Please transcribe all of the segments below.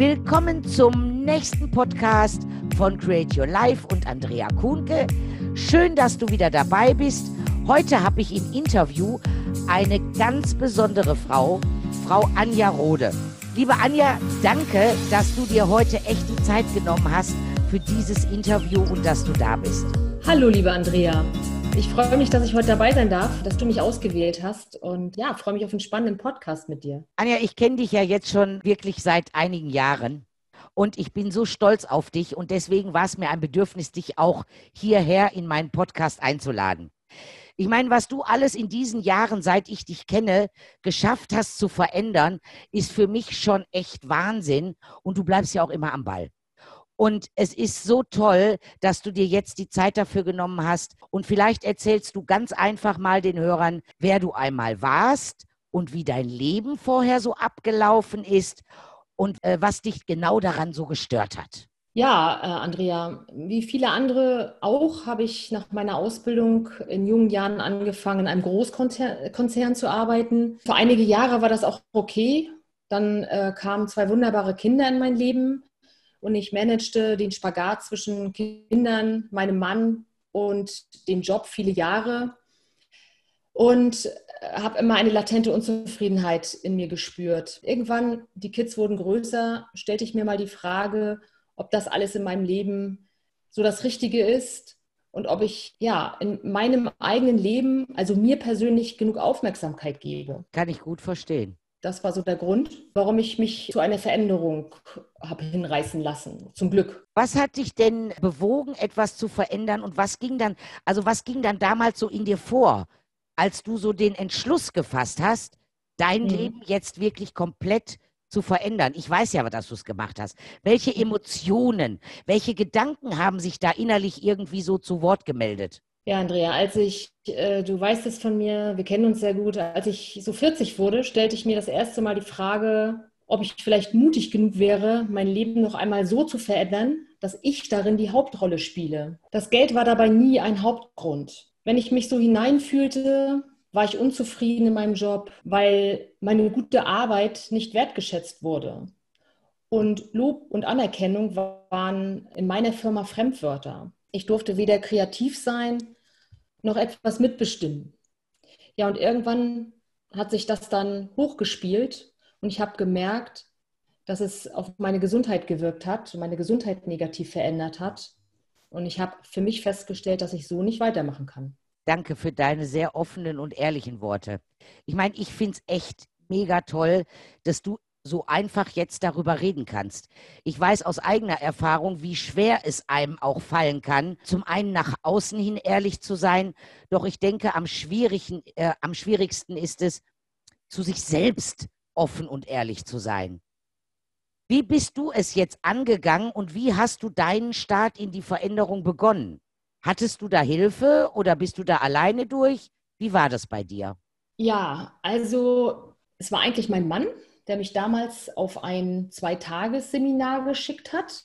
Willkommen zum nächsten Podcast von Create Your Life und Andrea Kuhnke. Schön, dass du wieder dabei bist. Heute habe ich im Interview eine ganz besondere Frau, Frau Anja Rode. Liebe Anja, danke, dass du dir heute echt die Zeit genommen hast für dieses Interview und dass du da bist. Hallo, liebe Andrea. Ich freue mich, dass ich heute dabei sein darf, dass du mich ausgewählt hast und ja, freue mich auf einen spannenden Podcast mit dir. Anja, ich kenne dich ja jetzt schon wirklich seit einigen Jahren und ich bin so stolz auf dich und deswegen war es mir ein Bedürfnis, dich auch hierher in meinen Podcast einzuladen. Ich meine, was du alles in diesen Jahren, seit ich dich kenne, geschafft hast zu verändern, ist für mich schon echt Wahnsinn und du bleibst ja auch immer am Ball. Und es ist so toll, dass du dir jetzt die Zeit dafür genommen hast. Und vielleicht erzählst du ganz einfach mal den Hörern, wer du einmal warst und wie dein Leben vorher so abgelaufen ist und äh, was dich genau daran so gestört hat. Ja, äh, Andrea, wie viele andere auch habe ich nach meiner Ausbildung in jungen Jahren angefangen, in einem Großkonzern zu arbeiten. Für einige Jahre war das auch okay. Dann äh, kamen zwei wunderbare Kinder in mein Leben und ich managte den Spagat zwischen Kindern, meinem Mann und dem Job viele Jahre und habe immer eine latente Unzufriedenheit in mir gespürt. Irgendwann, die Kids wurden größer, stellte ich mir mal die Frage, ob das alles in meinem Leben so das Richtige ist und ob ich ja in meinem eigenen Leben, also mir persönlich, genug Aufmerksamkeit gebe. Kann ich gut verstehen. Das war so der Grund, warum ich mich zu einer Veränderung habe hinreißen lassen. Zum Glück. Was hat dich denn bewogen, etwas zu verändern und was ging dann, also was ging dann damals so in dir vor, als du so den Entschluss gefasst hast, dein mhm. Leben jetzt wirklich komplett zu verändern? Ich weiß ja, dass du es gemacht hast. Welche Emotionen, welche Gedanken haben sich da innerlich irgendwie so zu Wort gemeldet? Ja, Andrea, als ich, äh, du weißt es von mir, wir kennen uns sehr gut, als ich so 40 wurde, stellte ich mir das erste Mal die Frage, ob ich vielleicht mutig genug wäre, mein Leben noch einmal so zu verändern, dass ich darin die Hauptrolle spiele. Das Geld war dabei nie ein Hauptgrund. Wenn ich mich so hineinfühlte, war ich unzufrieden in meinem Job, weil meine gute Arbeit nicht wertgeschätzt wurde. Und Lob und Anerkennung waren in meiner Firma Fremdwörter. Ich durfte weder kreativ sein noch etwas mitbestimmen. Ja, und irgendwann hat sich das dann hochgespielt und ich habe gemerkt, dass es auf meine Gesundheit gewirkt hat, meine Gesundheit negativ verändert hat. Und ich habe für mich festgestellt, dass ich so nicht weitermachen kann. Danke für deine sehr offenen und ehrlichen Worte. Ich meine, ich finde es echt mega toll, dass du so einfach jetzt darüber reden kannst. Ich weiß aus eigener Erfahrung, wie schwer es einem auch fallen kann, zum einen nach außen hin ehrlich zu sein, doch ich denke, am, schwierigen, äh, am schwierigsten ist es, zu sich selbst offen und ehrlich zu sein. Wie bist du es jetzt angegangen und wie hast du deinen Start in die Veränderung begonnen? Hattest du da Hilfe oder bist du da alleine durch? Wie war das bei dir? Ja, also es war eigentlich mein Mann, der mich damals auf ein Zweitagesseminar geschickt hat,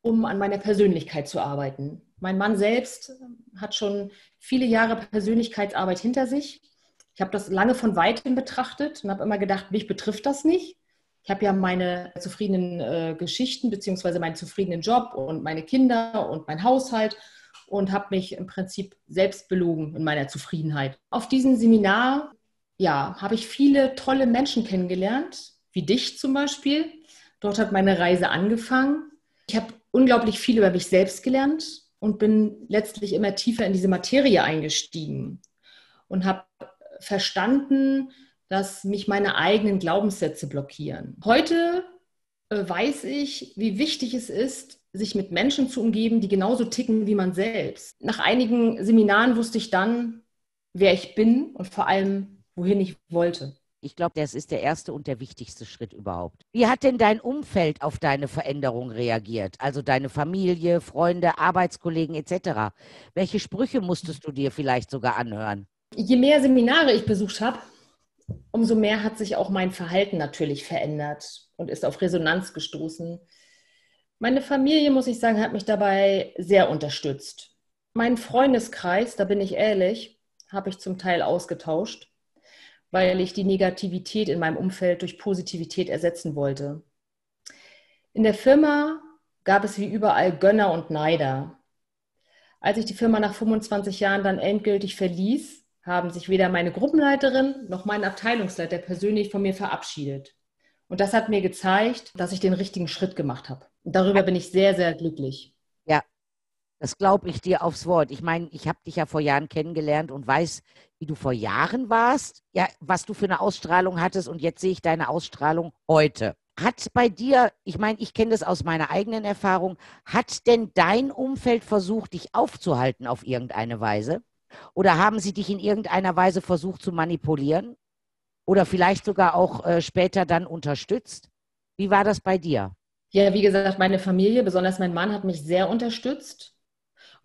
um an meiner Persönlichkeit zu arbeiten. Mein Mann selbst hat schon viele Jahre Persönlichkeitsarbeit hinter sich. Ich habe das lange von weitem betrachtet und habe immer gedacht, mich betrifft das nicht. Ich habe ja meine zufriedenen äh, Geschichten beziehungsweise meinen zufriedenen Job und meine Kinder und mein Haushalt und habe mich im Prinzip selbst belogen in meiner Zufriedenheit. Auf diesem Seminar ja, habe ich viele tolle Menschen kennengelernt, wie dich zum Beispiel. Dort hat meine Reise angefangen. Ich habe unglaublich viel über mich selbst gelernt und bin letztlich immer tiefer in diese Materie eingestiegen und habe verstanden, dass mich meine eigenen Glaubenssätze blockieren. Heute äh, weiß ich, wie wichtig es ist, sich mit Menschen zu umgeben, die genauso ticken wie man selbst. Nach einigen Seminaren wusste ich dann, wer ich bin und vor allem, wohin ich wollte. Ich glaube, das ist der erste und der wichtigste Schritt überhaupt. Wie hat denn dein Umfeld auf deine Veränderung reagiert? Also deine Familie, Freunde, Arbeitskollegen etc. Welche Sprüche musstest du dir vielleicht sogar anhören? Je mehr Seminare ich besucht habe, umso mehr hat sich auch mein Verhalten natürlich verändert und ist auf Resonanz gestoßen. Meine Familie, muss ich sagen, hat mich dabei sehr unterstützt. Mein Freundeskreis, da bin ich ehrlich, habe ich zum Teil ausgetauscht weil ich die Negativität in meinem Umfeld durch Positivität ersetzen wollte. In der Firma gab es wie überall Gönner und Neider. Als ich die Firma nach 25 Jahren dann endgültig verließ, haben sich weder meine Gruppenleiterin noch mein Abteilungsleiter persönlich von mir verabschiedet. Und das hat mir gezeigt, dass ich den richtigen Schritt gemacht habe. Und darüber bin ich sehr, sehr glücklich. Das glaube ich dir aufs Wort. Ich meine, ich habe dich ja vor Jahren kennengelernt und weiß, wie du vor Jahren warst, ja, was du für eine Ausstrahlung hattest und jetzt sehe ich deine Ausstrahlung heute. Hat bei dir, ich meine, ich kenne das aus meiner eigenen Erfahrung, hat denn dein Umfeld versucht, dich aufzuhalten auf irgendeine Weise? Oder haben sie dich in irgendeiner Weise versucht zu manipulieren? Oder vielleicht sogar auch äh, später dann unterstützt? Wie war das bei dir? Ja, wie gesagt, meine Familie, besonders mein Mann, hat mich sehr unterstützt.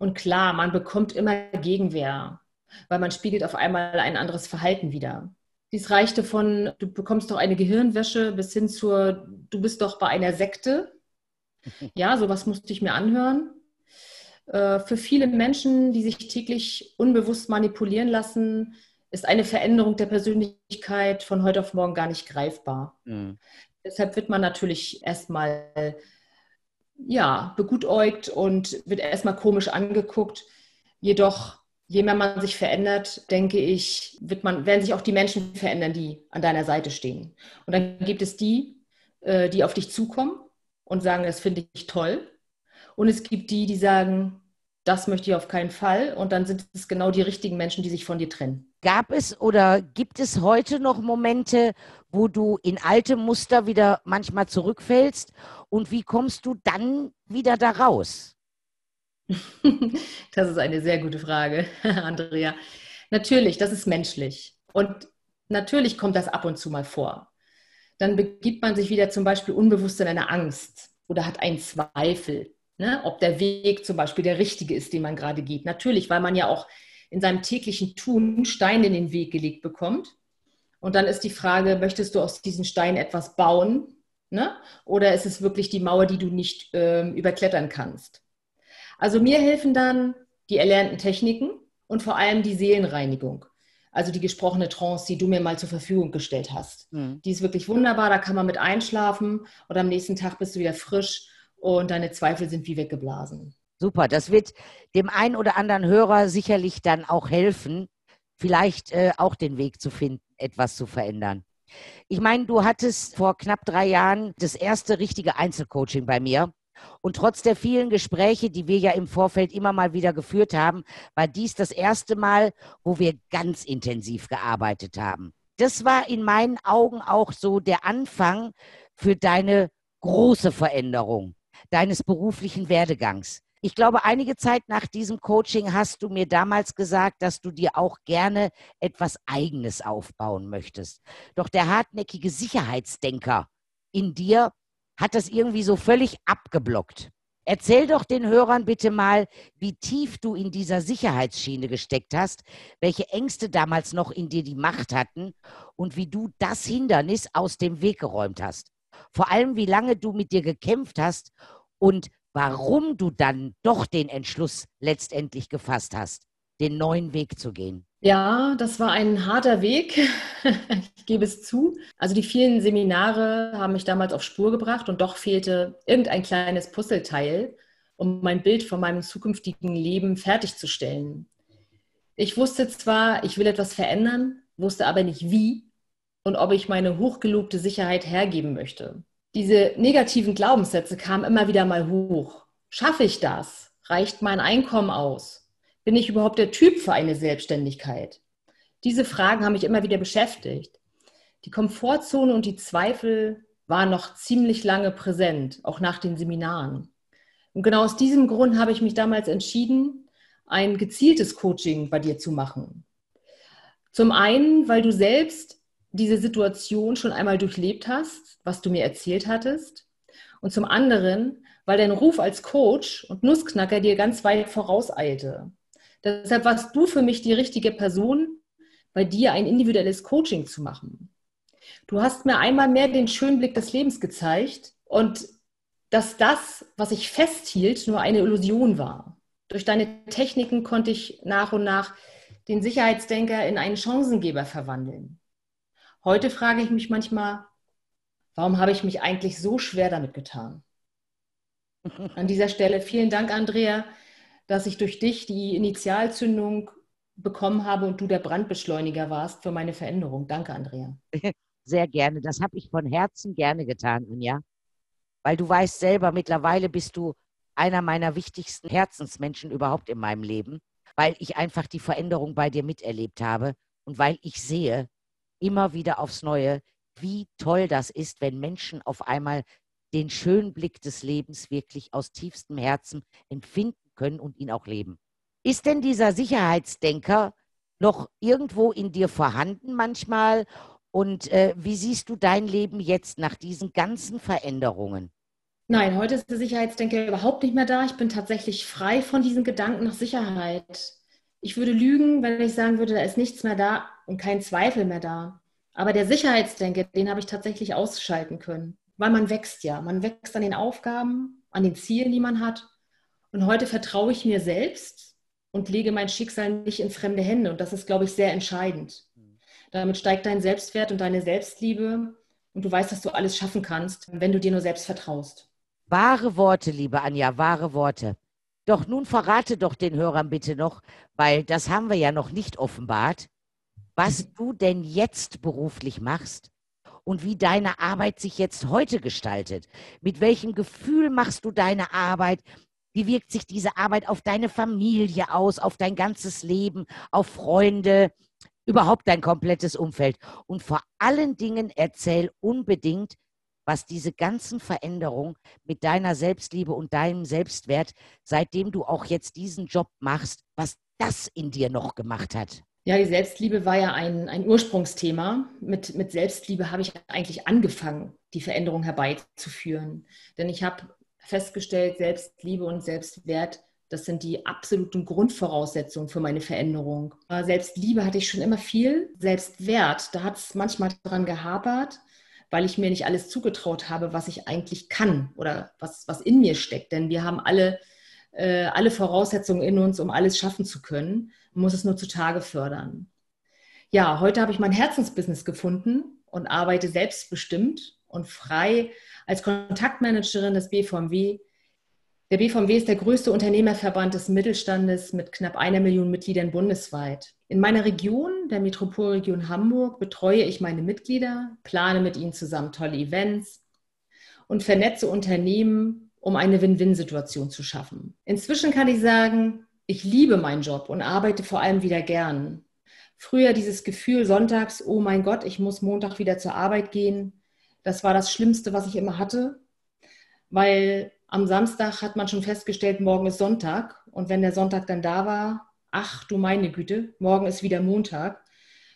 Und klar, man bekommt immer Gegenwehr, weil man spiegelt auf einmal ein anderes Verhalten wieder. Dies reichte von, du bekommst doch eine Gehirnwäsche bis hin zur, du bist doch bei einer Sekte. Ja, sowas musste ich mir anhören. Äh, für viele Menschen, die sich täglich unbewusst manipulieren lassen, ist eine Veränderung der Persönlichkeit von heute auf morgen gar nicht greifbar. Mhm. Deshalb wird man natürlich erstmal ja, begutäugt und wird erstmal komisch angeguckt. Jedoch je mehr man sich verändert, denke ich, wird man, werden sich auch die Menschen verändern, die an deiner Seite stehen. Und dann gibt es die, äh, die auf dich zukommen und sagen, das finde ich toll. Und es gibt die, die sagen, das möchte ich auf keinen Fall. Und dann sind es genau die richtigen Menschen, die sich von dir trennen. Gab es oder gibt es heute noch Momente, wo du in alte Muster wieder manchmal zurückfällst? Und wie kommst du dann wieder da raus? Das ist eine sehr gute Frage, Andrea. Natürlich, das ist menschlich. Und natürlich kommt das ab und zu mal vor. Dann begibt man sich wieder zum Beispiel unbewusst in eine Angst oder hat einen Zweifel, ne? ob der Weg zum Beispiel der richtige ist, den man gerade geht. Natürlich, weil man ja auch in seinem täglichen Tun Steine in den Weg gelegt bekommt. Und dann ist die Frage, möchtest du aus diesen Steinen etwas bauen? Ne? Oder ist es wirklich die Mauer, die du nicht äh, überklettern kannst? Also mir helfen dann die erlernten Techniken und vor allem die Seelenreinigung. Also die gesprochene Trance, die du mir mal zur Verfügung gestellt hast. Mhm. Die ist wirklich wunderbar, da kann man mit einschlafen und am nächsten Tag bist du wieder frisch und deine Zweifel sind wie weggeblasen. Super, das wird dem einen oder anderen Hörer sicherlich dann auch helfen, vielleicht äh, auch den Weg zu finden, etwas zu verändern. Ich meine, du hattest vor knapp drei Jahren das erste richtige Einzelcoaching bei mir. Und trotz der vielen Gespräche, die wir ja im Vorfeld immer mal wieder geführt haben, war dies das erste Mal, wo wir ganz intensiv gearbeitet haben. Das war in meinen Augen auch so der Anfang für deine große Veränderung deines beruflichen Werdegangs. Ich glaube, einige Zeit nach diesem Coaching hast du mir damals gesagt, dass du dir auch gerne etwas Eigenes aufbauen möchtest. Doch der hartnäckige Sicherheitsdenker in dir hat das irgendwie so völlig abgeblockt. Erzähl doch den Hörern bitte mal, wie tief du in dieser Sicherheitsschiene gesteckt hast, welche Ängste damals noch in dir die Macht hatten und wie du das Hindernis aus dem Weg geräumt hast. Vor allem, wie lange du mit dir gekämpft hast und warum du dann doch den Entschluss letztendlich gefasst hast, den neuen Weg zu gehen. Ja, das war ein harter Weg. ich gebe es zu. Also die vielen Seminare haben mich damals auf Spur gebracht und doch fehlte irgendein kleines Puzzleteil, um mein Bild von meinem zukünftigen Leben fertigzustellen. Ich wusste zwar, ich will etwas verändern, wusste aber nicht wie und ob ich meine hochgelobte Sicherheit hergeben möchte. Diese negativen Glaubenssätze kamen immer wieder mal hoch. Schaffe ich das? Reicht mein Einkommen aus? Bin ich überhaupt der Typ für eine Selbstständigkeit? Diese Fragen haben mich immer wieder beschäftigt. Die Komfortzone und die Zweifel waren noch ziemlich lange präsent, auch nach den Seminaren. Und genau aus diesem Grund habe ich mich damals entschieden, ein gezieltes Coaching bei dir zu machen. Zum einen, weil du selbst diese Situation schon einmal durchlebt hast, was du mir erzählt hattest. Und zum anderen, weil dein Ruf als Coach und Nussknacker dir ganz weit vorauseilte. Deshalb warst du für mich die richtige Person, bei dir ein individuelles Coaching zu machen. Du hast mir einmal mehr den schönen Blick des Lebens gezeigt und dass das, was ich festhielt, nur eine Illusion war. Durch deine Techniken konnte ich nach und nach den Sicherheitsdenker in einen Chancengeber verwandeln. Heute frage ich mich manchmal, warum habe ich mich eigentlich so schwer damit getan? An dieser Stelle vielen Dank, Andrea, dass ich durch dich die Initialzündung bekommen habe und du der Brandbeschleuniger warst für meine Veränderung. Danke, Andrea. Sehr gerne. Das habe ich von Herzen gerne getan, Anja. Weil du weißt selber, mittlerweile bist du einer meiner wichtigsten Herzensmenschen überhaupt in meinem Leben, weil ich einfach die Veränderung bei dir miterlebt habe und weil ich sehe immer wieder aufs Neue, wie toll das ist, wenn Menschen auf einmal den schönen Blick des Lebens wirklich aus tiefstem Herzen empfinden können und ihn auch leben. Ist denn dieser Sicherheitsdenker noch irgendwo in dir vorhanden manchmal? Und äh, wie siehst du dein Leben jetzt nach diesen ganzen Veränderungen? Nein, heute ist der Sicherheitsdenker überhaupt nicht mehr da. Ich bin tatsächlich frei von diesen Gedanken nach Sicherheit. Ich würde lügen, wenn ich sagen würde, da ist nichts mehr da und kein Zweifel mehr da. Aber der Sicherheitsdenker, den habe ich tatsächlich ausschalten können, weil man wächst ja. Man wächst an den Aufgaben, an den Zielen, die man hat. Und heute vertraue ich mir selbst und lege mein Schicksal nicht in fremde Hände. Und das ist, glaube ich, sehr entscheidend. Damit steigt dein Selbstwert und deine Selbstliebe und du weißt, dass du alles schaffen kannst, wenn du dir nur selbst vertraust. Wahre Worte, liebe Anja, wahre Worte. Doch nun verrate doch den Hörern bitte noch, weil das haben wir ja noch nicht offenbart, was du denn jetzt beruflich machst und wie deine Arbeit sich jetzt heute gestaltet. Mit welchem Gefühl machst du deine Arbeit? Wie wirkt sich diese Arbeit auf deine Familie aus, auf dein ganzes Leben, auf Freunde, überhaupt dein komplettes Umfeld? Und vor allen Dingen erzähl unbedingt, was diese ganzen Veränderungen mit deiner Selbstliebe und deinem Selbstwert, seitdem du auch jetzt diesen Job machst, was das in dir noch gemacht hat. Ja, die Selbstliebe war ja ein, ein Ursprungsthema. Mit, mit Selbstliebe habe ich eigentlich angefangen, die Veränderung herbeizuführen. Denn ich habe festgestellt, Selbstliebe und Selbstwert, das sind die absoluten Grundvoraussetzungen für meine Veränderung. Selbstliebe hatte ich schon immer viel. Selbstwert, da hat es manchmal daran gehapert weil ich mir nicht alles zugetraut habe, was ich eigentlich kann oder was, was in mir steckt. Denn wir haben alle, äh, alle Voraussetzungen in uns, um alles schaffen zu können. Muss es nur zutage fördern. Ja, heute habe ich mein Herzensbusiness gefunden und arbeite selbstbestimmt und frei als Kontaktmanagerin des BVMW der BVMW ist der größte Unternehmerverband des Mittelstandes mit knapp einer Million Mitgliedern bundesweit. In meiner Region, der Metropolregion Hamburg, betreue ich meine Mitglieder, plane mit ihnen zusammen tolle Events und vernetze Unternehmen, um eine Win-Win-Situation zu schaffen. Inzwischen kann ich sagen, ich liebe meinen Job und arbeite vor allem wieder gern. Früher dieses Gefühl sonntags, oh mein Gott, ich muss Montag wieder zur Arbeit gehen, das war das Schlimmste, was ich immer hatte, weil am Samstag hat man schon festgestellt, morgen ist Sonntag. Und wenn der Sonntag dann da war, ach du meine Güte, morgen ist wieder Montag.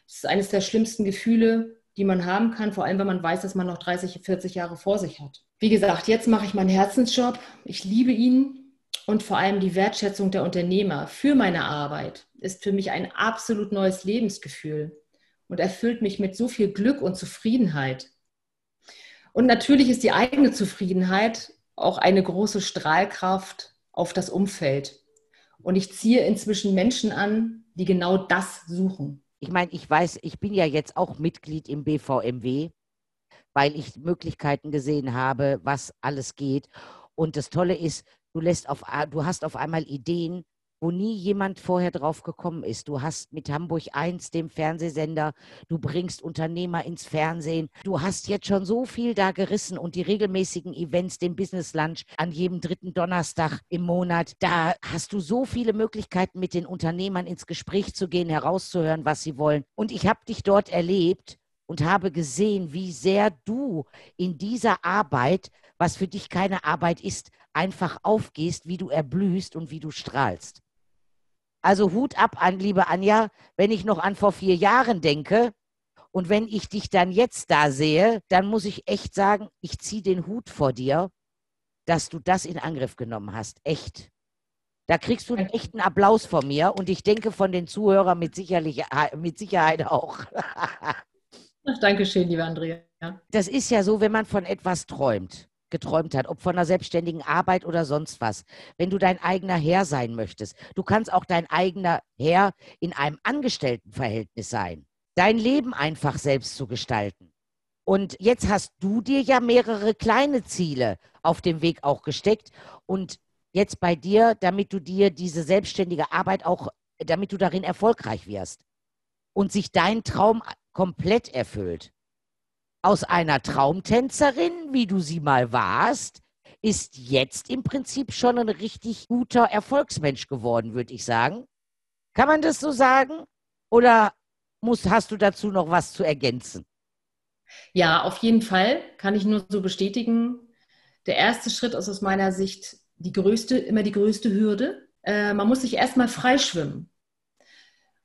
Das ist eines der schlimmsten Gefühle, die man haben kann, vor allem wenn man weiß, dass man noch 30, 40 Jahre vor sich hat. Wie gesagt, jetzt mache ich meinen Herzensjob. Ich liebe ihn und vor allem die Wertschätzung der Unternehmer für meine Arbeit ist für mich ein absolut neues Lebensgefühl und erfüllt mich mit so viel Glück und Zufriedenheit. Und natürlich ist die eigene Zufriedenheit auch eine große Strahlkraft auf das Umfeld. Und ich ziehe inzwischen Menschen an, die genau das suchen. Ich meine, ich weiß, ich bin ja jetzt auch Mitglied im BVMW, weil ich Möglichkeiten gesehen habe, was alles geht. Und das Tolle ist, du lässt auf, du hast auf einmal Ideen, wo nie jemand vorher drauf gekommen ist. Du hast mit Hamburg 1, dem Fernsehsender, du bringst Unternehmer ins Fernsehen. Du hast jetzt schon so viel da gerissen und die regelmäßigen Events, den Business Lunch an jedem dritten Donnerstag im Monat, da hast du so viele Möglichkeiten, mit den Unternehmern ins Gespräch zu gehen, herauszuhören, was sie wollen. Und ich habe dich dort erlebt und habe gesehen, wie sehr du in dieser Arbeit, was für dich keine Arbeit ist, einfach aufgehst, wie du erblühst und wie du strahlst. Also Hut ab an, liebe Anja, wenn ich noch an vor vier Jahren denke und wenn ich dich dann jetzt da sehe, dann muss ich echt sagen, ich ziehe den Hut vor dir, dass du das in Angriff genommen hast. Echt. Da kriegst du einen echten Applaus von mir und ich denke von den Zuhörern mit, sicherlich, mit Sicherheit auch. Ach, danke schön, liebe Andrea. Das ist ja so, wenn man von etwas träumt geträumt hat, ob von einer selbstständigen Arbeit oder sonst was. Wenn du dein eigener Herr sein möchtest, du kannst auch dein eigener Herr in einem Angestelltenverhältnis sein. Dein Leben einfach selbst zu gestalten. Und jetzt hast du dir ja mehrere kleine Ziele auf dem Weg auch gesteckt. Und jetzt bei dir, damit du dir diese selbstständige Arbeit auch, damit du darin erfolgreich wirst und sich dein Traum komplett erfüllt. Aus einer Traumtänzerin, wie du sie mal warst, ist jetzt im Prinzip schon ein richtig guter Erfolgsmensch geworden, würde ich sagen. Kann man das so sagen? Oder musst, hast du dazu noch was zu ergänzen? Ja, auf jeden Fall kann ich nur so bestätigen. Der erste Schritt ist aus meiner Sicht die größte, immer die größte Hürde. Äh, man muss sich erstmal freischwimmen.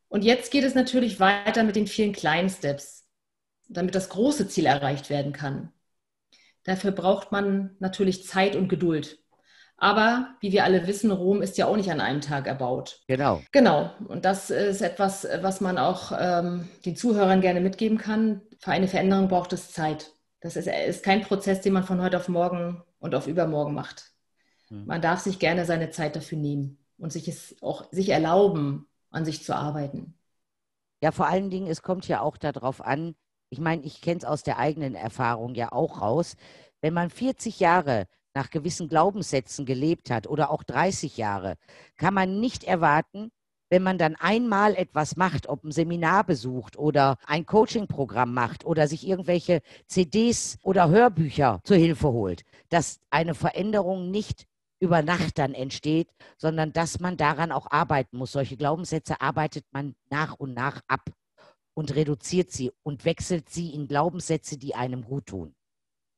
Und jetzt geht es natürlich weiter mit den vielen kleinen Steps, damit das große Ziel erreicht werden kann. Dafür braucht man natürlich Zeit und Geduld. Aber wie wir alle wissen, Rom ist ja auch nicht an einem Tag erbaut. Genau. Genau. Und das ist etwas, was man auch ähm, den Zuhörern gerne mitgeben kann. Für eine Veränderung braucht es Zeit. Das ist, ist kein Prozess, den man von heute auf morgen und auf übermorgen macht. Hm. Man darf sich gerne seine Zeit dafür nehmen und sich es auch sich erlauben, an sich zu arbeiten. Ja, vor allen Dingen, es kommt ja auch darauf an, ich meine, ich kenne es aus der eigenen Erfahrung ja auch raus, wenn man 40 Jahre nach gewissen Glaubenssätzen gelebt hat oder auch 30 Jahre, kann man nicht erwarten, wenn man dann einmal etwas macht, ob ein Seminar besucht oder ein Coaching-Programm macht oder sich irgendwelche CDs oder Hörbücher zur Hilfe holt, dass eine Veränderung nicht über Nacht dann entsteht, sondern dass man daran auch arbeiten muss. Solche Glaubenssätze arbeitet man nach und nach ab und reduziert sie und wechselt sie in Glaubenssätze, die einem gut tun.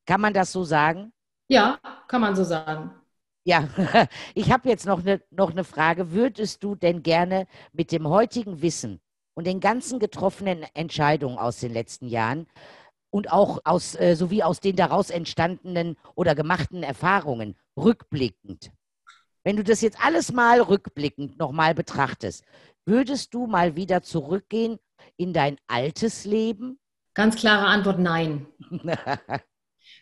Kann man das so sagen? Ja, kann man so sagen. Ja, ich habe jetzt noch eine noch ne Frage. Würdest du denn gerne mit dem heutigen Wissen und den ganzen getroffenen Entscheidungen aus den letzten Jahren und auch aus, äh, sowie aus den daraus entstandenen oder gemachten Erfahrungen rückblickend, wenn du das jetzt alles mal rückblickend nochmal betrachtest, würdest du mal wieder zurückgehen in dein altes Leben? Ganz klare Antwort nein.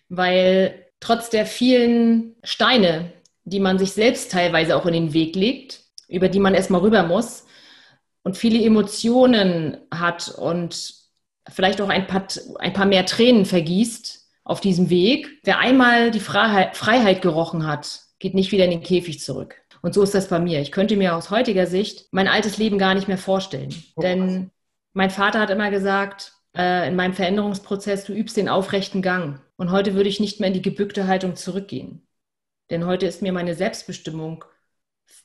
Weil trotz der vielen Steine, die man sich selbst teilweise auch in den Weg legt, über die man erstmal rüber muss und viele Emotionen hat und vielleicht auch ein paar, ein paar mehr Tränen vergießt auf diesem Weg. Wer einmal die Freiheit, Freiheit gerochen hat, geht nicht wieder in den Käfig zurück. Und so ist das bei mir. Ich könnte mir aus heutiger Sicht mein altes Leben gar nicht mehr vorstellen. Oh, Denn mein Vater hat immer gesagt, äh, in meinem Veränderungsprozess, du übst den aufrechten Gang. Und heute würde ich nicht mehr in die gebückte Haltung zurückgehen. Denn heute ist mir meine Selbstbestimmung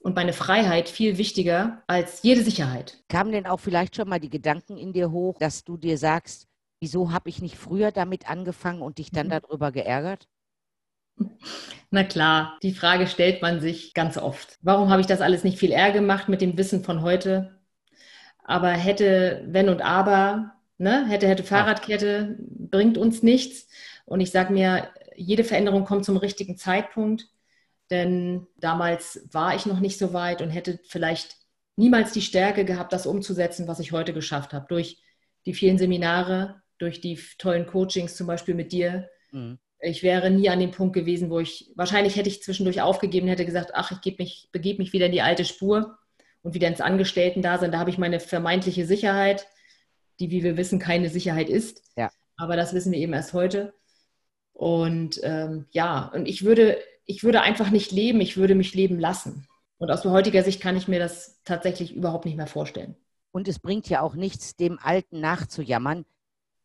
und meine Freiheit viel wichtiger als jede Sicherheit. Kamen denn auch vielleicht schon mal die Gedanken in dir hoch, dass du dir sagst, wieso habe ich nicht früher damit angefangen und dich dann mhm. darüber geärgert? Na klar, die Frage stellt man sich ganz oft. Warum habe ich das alles nicht viel eher gemacht mit dem Wissen von heute? Aber hätte, wenn und aber, ne, hätte, hätte Fahrradkette, bringt uns nichts. Und ich sage mir, jede Veränderung kommt zum richtigen Zeitpunkt. Denn damals war ich noch nicht so weit und hätte vielleicht niemals die Stärke gehabt, das umzusetzen, was ich heute geschafft habe. Durch die vielen Seminare, durch die tollen Coachings, zum Beispiel mit dir. Mhm. Ich wäre nie an dem Punkt gewesen, wo ich, wahrscheinlich hätte ich zwischendurch aufgegeben, hätte gesagt, ach, ich mich, begebe mich wieder in die alte Spur und wieder ins Angestellten-Dasein. Da habe ich meine vermeintliche Sicherheit, die, wie wir wissen, keine Sicherheit ist. Ja. Aber das wissen wir eben erst heute. Und ähm, ja, und ich würde ich würde einfach nicht leben, ich würde mich leben lassen. Und aus heutiger Sicht kann ich mir das tatsächlich überhaupt nicht mehr vorstellen. Und es bringt ja auch nichts, dem Alten nachzujammern,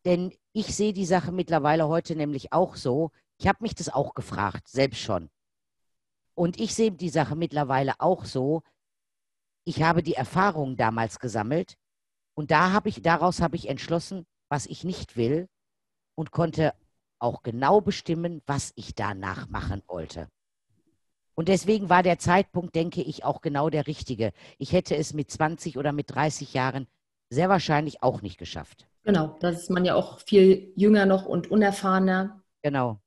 denn ich sehe die Sache mittlerweile heute nämlich auch so. Ich habe mich das auch gefragt, selbst schon. Und ich sehe die Sache mittlerweile auch so. Ich habe die Erfahrungen damals gesammelt und da habe ich, daraus habe ich entschlossen, was ich nicht will und konnte auch genau bestimmen, was ich danach machen wollte. Und deswegen war der Zeitpunkt, denke ich, auch genau der richtige. Ich hätte es mit 20 oder mit 30 Jahren sehr wahrscheinlich auch nicht geschafft. Genau, da ist man ja auch viel jünger noch und unerfahrener. Genau.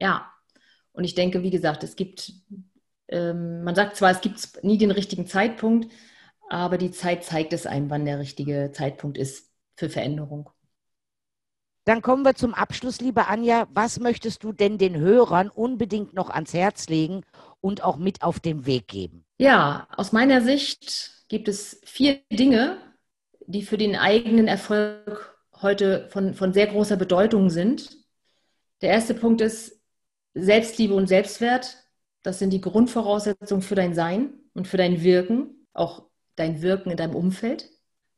Ja, und ich denke, wie gesagt, es gibt, ähm, man sagt zwar, es gibt nie den richtigen Zeitpunkt, aber die Zeit zeigt es einem, wann der richtige Zeitpunkt ist für Veränderung. Dann kommen wir zum Abschluss, liebe Anja. Was möchtest du denn den Hörern unbedingt noch ans Herz legen und auch mit auf den Weg geben? Ja, aus meiner Sicht gibt es vier Dinge, die für den eigenen Erfolg heute von, von sehr großer Bedeutung sind. Der erste Punkt ist, Selbstliebe und Selbstwert, das sind die Grundvoraussetzungen für dein Sein und für dein Wirken, auch dein Wirken in deinem Umfeld.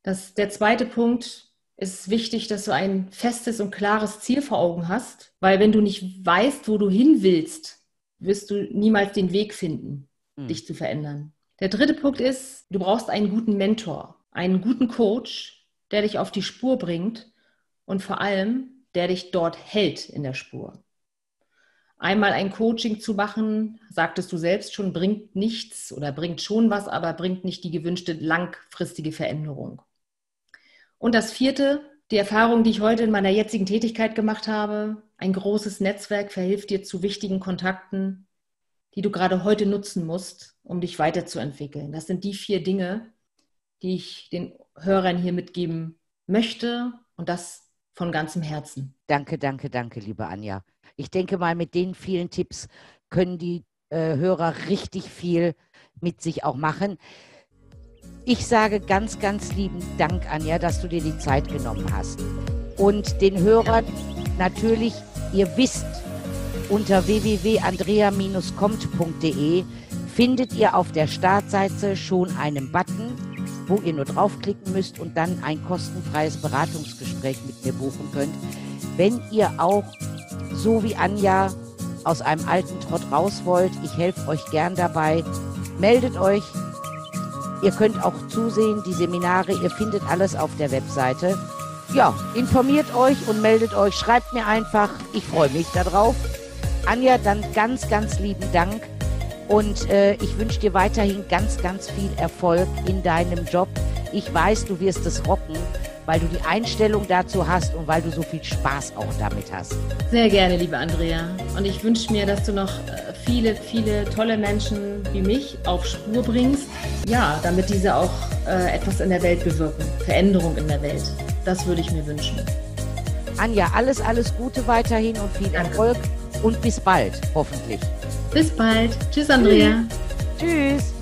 Das, der zweite Punkt ist wichtig, dass du ein festes und klares Ziel vor Augen hast, weil wenn du nicht weißt, wo du hin willst, wirst du niemals den Weg finden, mhm. dich zu verändern. Der dritte Punkt ist, du brauchst einen guten Mentor, einen guten Coach, der dich auf die Spur bringt und vor allem, der dich dort hält in der Spur. Einmal ein Coaching zu machen, sagtest du selbst schon, bringt nichts oder bringt schon was, aber bringt nicht die gewünschte langfristige Veränderung. Und das vierte, die Erfahrung, die ich heute in meiner jetzigen Tätigkeit gemacht habe, ein großes Netzwerk verhilft dir zu wichtigen Kontakten, die du gerade heute nutzen musst, um dich weiterzuentwickeln. Das sind die vier Dinge, die ich den Hörern hier mitgeben möchte und das von ganzem Herzen. Danke, danke, danke, liebe Anja. Ich denke mal, mit den vielen Tipps können die äh, Hörer richtig viel mit sich auch machen. Ich sage ganz, ganz lieben Dank, Anja, dass du dir die Zeit genommen hast. Und den Hörern natürlich, ihr wisst, unter www.andrea-kommt.de findet ihr auf der Startseite schon einen Button, wo ihr nur draufklicken müsst und dann ein kostenfreies Beratungsgespräch mit mir buchen könnt. Wenn ihr auch so wie Anja aus einem alten Trott raus wollt, ich helfe euch gern dabei. Meldet euch. Ihr könnt auch zusehen, die Seminare, ihr findet alles auf der Webseite. Ja, informiert euch und meldet euch, schreibt mir einfach. Ich freue mich darauf. Anja, dann ganz, ganz lieben Dank. Und äh, ich wünsche dir weiterhin ganz, ganz viel Erfolg in deinem Job. Ich weiß, du wirst es rocken weil du die Einstellung dazu hast und weil du so viel Spaß auch damit hast. Sehr gerne, liebe Andrea. Und ich wünsche mir, dass du noch äh, viele, viele tolle Menschen wie mich auf Spur bringst. Ja, damit diese auch äh, etwas in der Welt bewirken, Veränderung in der Welt. Das würde ich mir wünschen. Anja, alles, alles Gute weiterhin und viel Danke. Erfolg und bis bald, hoffentlich. Bis bald. Tschüss, Andrea. Tschüss. Tschüss.